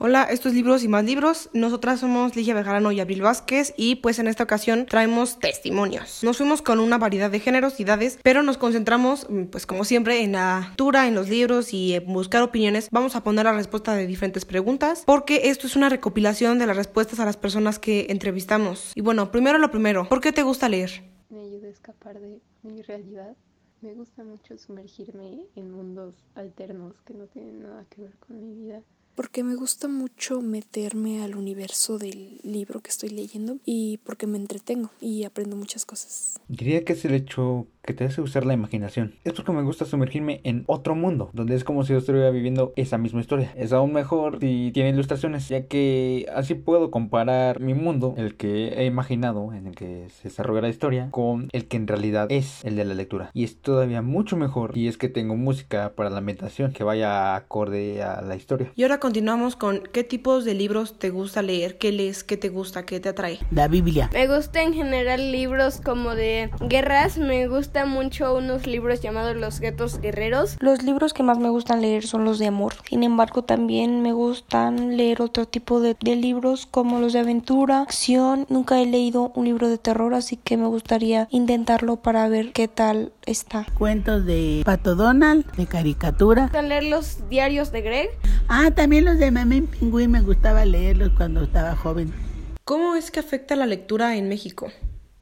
Hola, estos libros y más libros. Nosotras somos Ligia Bejarano y Abril Vázquez y pues en esta ocasión traemos testimonios. Nos fuimos con una variedad de géneros y edades, pero nos concentramos mm, pues como siempre en la lectura, en los libros y en buscar opiniones. Vamos a poner la respuesta de diferentes preguntas porque esto es una recopilación de las respuestas a las personas que entrevistamos. Y bueno, primero lo primero, ¿por qué te gusta leer? Me ayuda a escapar de mi realidad. Me gusta mucho sumergirme en mundos alternos que no tienen nada que ver con mi vida porque me gusta mucho meterme al universo del libro que estoy leyendo y porque me entretengo y aprendo muchas cosas. Diría que es el hecho que te hace usar la imaginación. Es porque me gusta sumergirme en otro mundo, donde es como si yo estuviera viviendo esa misma historia. Es aún mejor si tiene ilustraciones, ya que así puedo comparar mi mundo, el que he imaginado, en el que se desarrolla la historia, con el que en realidad es el de la lectura. Y es todavía mucho mejor y es que tengo música para la meditación que vaya acorde a la historia. Y ahora continuamos con qué tipos de libros te gusta leer, qué lees, qué te gusta, qué te atrae. La Biblia. Me gusta en general libros como de guerras, me gusta mucho unos libros llamados Los Guetos Guerreros. Los libros que más me gustan leer son los de amor. Sin embargo, también me gustan leer otro tipo de, de libros como los de aventura, acción. Nunca he leído un libro de terror, así que me gustaría intentarlo para ver qué tal está. Cuentos de Pato Donald, de caricatura. leer los diarios de Greg. Ah, también los de Memín Pingüín me gustaba leerlos cuando estaba joven. ¿Cómo es que afecta la lectura en México?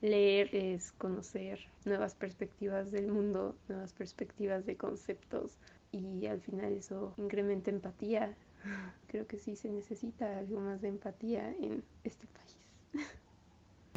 Leer es conocer nuevas perspectivas del mundo, nuevas perspectivas de conceptos y al final eso incrementa empatía. Creo que sí se necesita algo más de empatía en este país.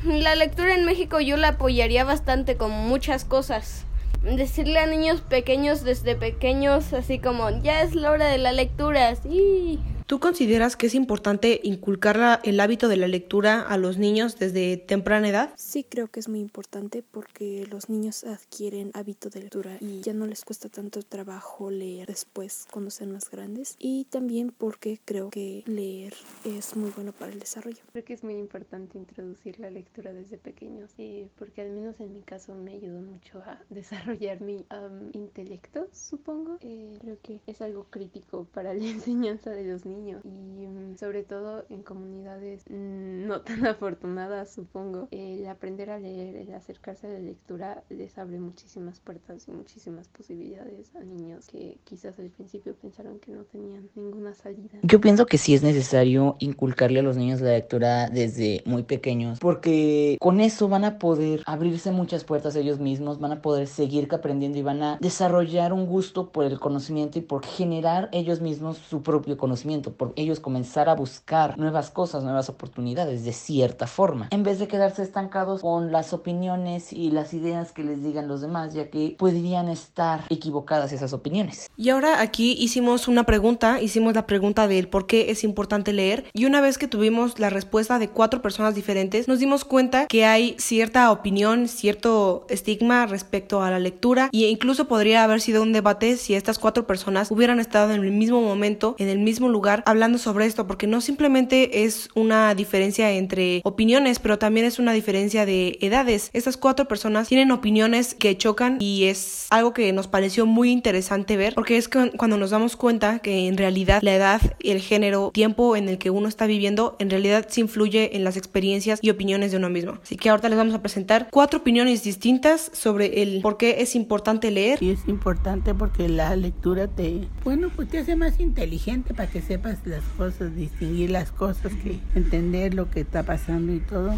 La lectura en México yo la apoyaría bastante con muchas cosas. Decirle a niños pequeños desde pequeños así como ya es la hora de la lectura, sí. ¿Tú consideras que es importante inculcar el hábito de la lectura a los niños desde temprana edad? Sí, creo que es muy importante porque los niños adquieren hábito de lectura y ya no les cuesta tanto trabajo leer después cuando sean más grandes. Y también porque creo que leer es muy bueno para el desarrollo. Creo que es muy importante introducir la lectura desde pequeños eh, porque al menos en mi caso me ayudó mucho a desarrollar mi intelecto, supongo. Eh, creo que es algo crítico para la enseñanza de los niños y mm, sobre todo en comunidades mm, no tan afortunadas supongo el aprender a leer el acercarse a la lectura les abre muchísimas puertas y muchísimas posibilidades a niños que quizás al principio pensaron que no tenían ninguna salida. Yo pienso que sí es necesario inculcarle a los niños la lectura desde muy pequeños porque con eso van a poder abrirse muchas puertas ellos mismos van a poder seguir aprendiendo y van a desarrollar un gusto por el conocimiento y por generar ellos mismos su propio conocimiento por ellos comenzar a buscar nuevas cosas, nuevas oportunidades de cierta forma, en vez de quedarse estancados con las opiniones y las ideas que les digan los demás, ya que podrían estar equivocadas esas opiniones. Y ahora aquí hicimos una pregunta, hicimos la pregunta del por qué es importante leer y una vez que tuvimos la respuesta de cuatro personas diferentes, nos dimos cuenta que hay cierta opinión, cierto estigma respecto a la lectura e incluso podría haber sido un debate si estas cuatro personas hubieran estado en el mismo momento, en el mismo lugar hablando sobre esto, porque no simplemente es una diferencia entre opiniones, pero también es una diferencia de edades. Estas cuatro personas tienen opiniones que chocan y es algo que nos pareció muy interesante ver, porque es cuando nos damos cuenta que en realidad la edad, el género, tiempo en el que uno está viviendo, en realidad se influye en las experiencias y opiniones de uno mismo. Así que ahorita les vamos a presentar cuatro opiniones distintas sobre el por qué es importante leer. Y es importante porque la lectura te, bueno, pues te hace más inteligente para que sepas las cosas, distinguir las cosas, que entender lo que está pasando y todo.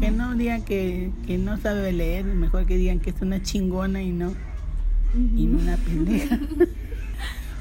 Que no digan que, que no sabe leer, mejor que digan que es una chingona y no, y no una pendeja.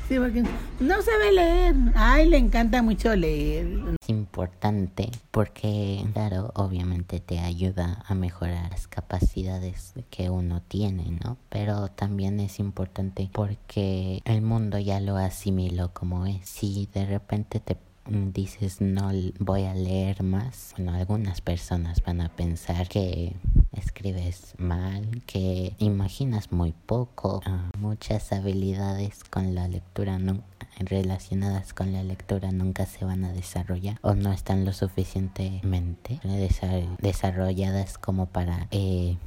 Sí, porque no sabe leer. Ay, le encanta mucho leer. Es importante porque, claro, obviamente te ayuda a mejorar las capacidades que uno tiene, ¿no? Pero también es importante porque el mundo ya lo asimiló como es. Si de repente te dices no voy a leer más, bueno, algunas personas van a pensar que escribes mal, que imaginas muy poco, ah, muchas habilidades con la lectura no, relacionadas con la lectura nunca se van a desarrollar o no están lo suficientemente desarrolladas como para eh,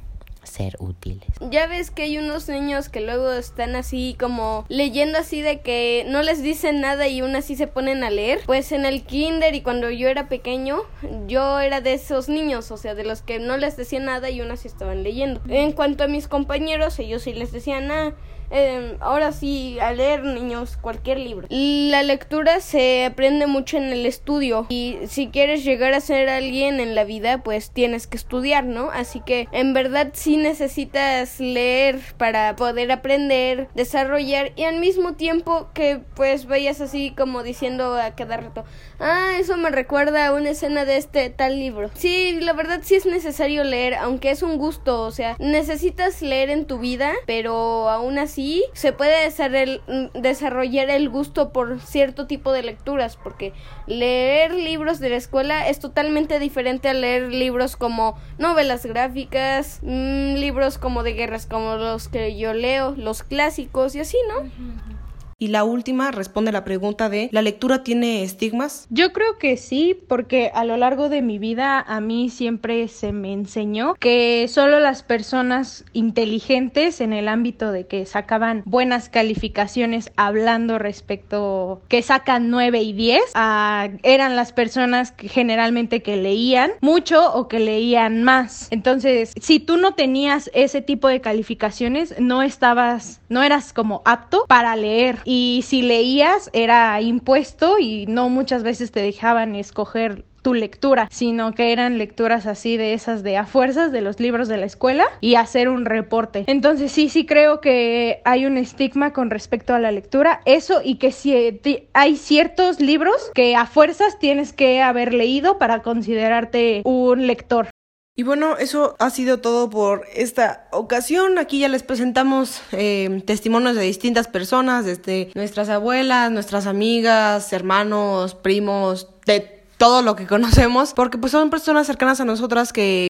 ser útiles. Ya ves que hay unos niños que luego están así como leyendo así de que no les dicen nada y aún así se ponen a leer. Pues en el kinder y cuando yo era pequeño, yo era de esos niños, o sea, de los que no les decían nada y aún así estaban leyendo. En cuanto a mis compañeros, ellos sí les decían nada. Eh, ahora sí, a leer niños cualquier libro. La lectura se aprende mucho en el estudio y si quieres llegar a ser alguien en la vida, pues tienes que estudiar, ¿no? Así que en verdad sí necesitas leer para poder aprender, desarrollar y al mismo tiempo que pues vayas así como diciendo a cada rato, ah, eso me recuerda a una escena de este tal libro. Sí, la verdad sí es necesario leer, aunque es un gusto, o sea, necesitas leer en tu vida, pero aún así se puede desarrollar el gusto por cierto tipo de lecturas, porque leer libros de la escuela es totalmente diferente a leer libros como novelas gráficas, libros como de guerras como los que yo leo, los clásicos y así, ¿no? Y la última responde la pregunta de ¿la lectura tiene estigmas? Yo creo que sí, porque a lo largo de mi vida a mí siempre se me enseñó que solo las personas inteligentes en el ámbito de que sacaban buenas calificaciones hablando respecto que sacan 9 y 10 ah, eran las personas que generalmente que leían mucho o que leían más. Entonces, si tú no tenías ese tipo de calificaciones, no estabas, no eras como apto para leer y si leías era impuesto y no muchas veces te dejaban escoger tu lectura, sino que eran lecturas así de esas de a fuerzas de los libros de la escuela y hacer un reporte. Entonces sí, sí creo que hay un estigma con respecto a la lectura, eso y que si hay ciertos libros que a fuerzas tienes que haber leído para considerarte un lector. Y bueno, eso ha sido todo por esta ocasión. Aquí ya les presentamos eh, testimonios de distintas personas, desde nuestras abuelas, nuestras amigas, hermanos, primos, de todo lo que conocemos, porque pues son personas cercanas a nosotras que